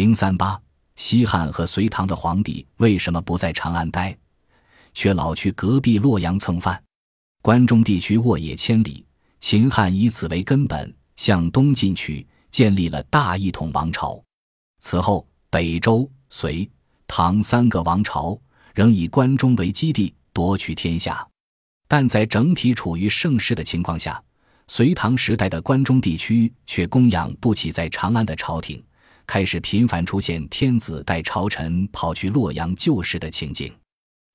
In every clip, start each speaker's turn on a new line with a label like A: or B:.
A: 零三八，西汉和隋唐的皇帝为什么不在长安待，却老去隔壁洛阳蹭饭？关中地区沃野千里，秦汉以此为根本，向东进取，建立了大一统王朝。此后，北周、隋、唐三个王朝仍以关中为基地夺取天下，但在整体处于盛世的情况下，隋唐时代的关中地区却供养不起在长安的朝廷，开始频繁出现天子带朝臣跑去洛阳救世的情景。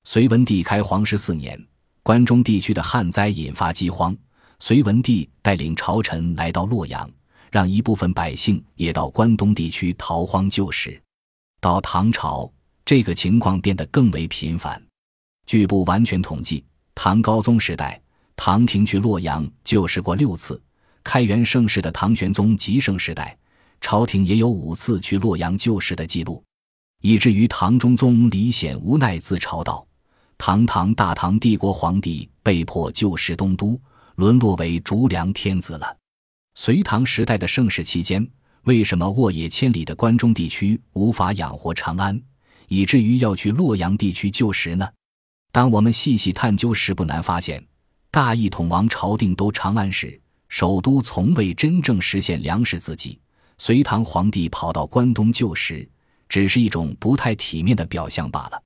A: 隋文帝开皇十四年。关中地区的旱灾引发饥荒，隋文帝带领朝臣来到洛阳，让一部分百姓也到关东地区逃荒救世。到唐朝，这个情况变得更为频繁。据不完全统计，唐高宗时代，唐廷去洛阳救世过六次；开元盛世的唐玄宗极盛时代，朝廷也有五次去洛阳救食的记录，以至于唐中宗李显无奈自嘲道。堂堂大唐帝国皇帝被迫就食东都，沦落为逐粮天子了。隋唐时代的盛世期间，为什么沃野千里的关中地区无法养活长安，以至于要去洛阳地区救食呢？当我们细细探究时，不难发现，大一统王朝定都长安时，首都从未真正实现粮食自给。隋唐皇帝跑到关东救时，只是一种不太体面的表象罢了。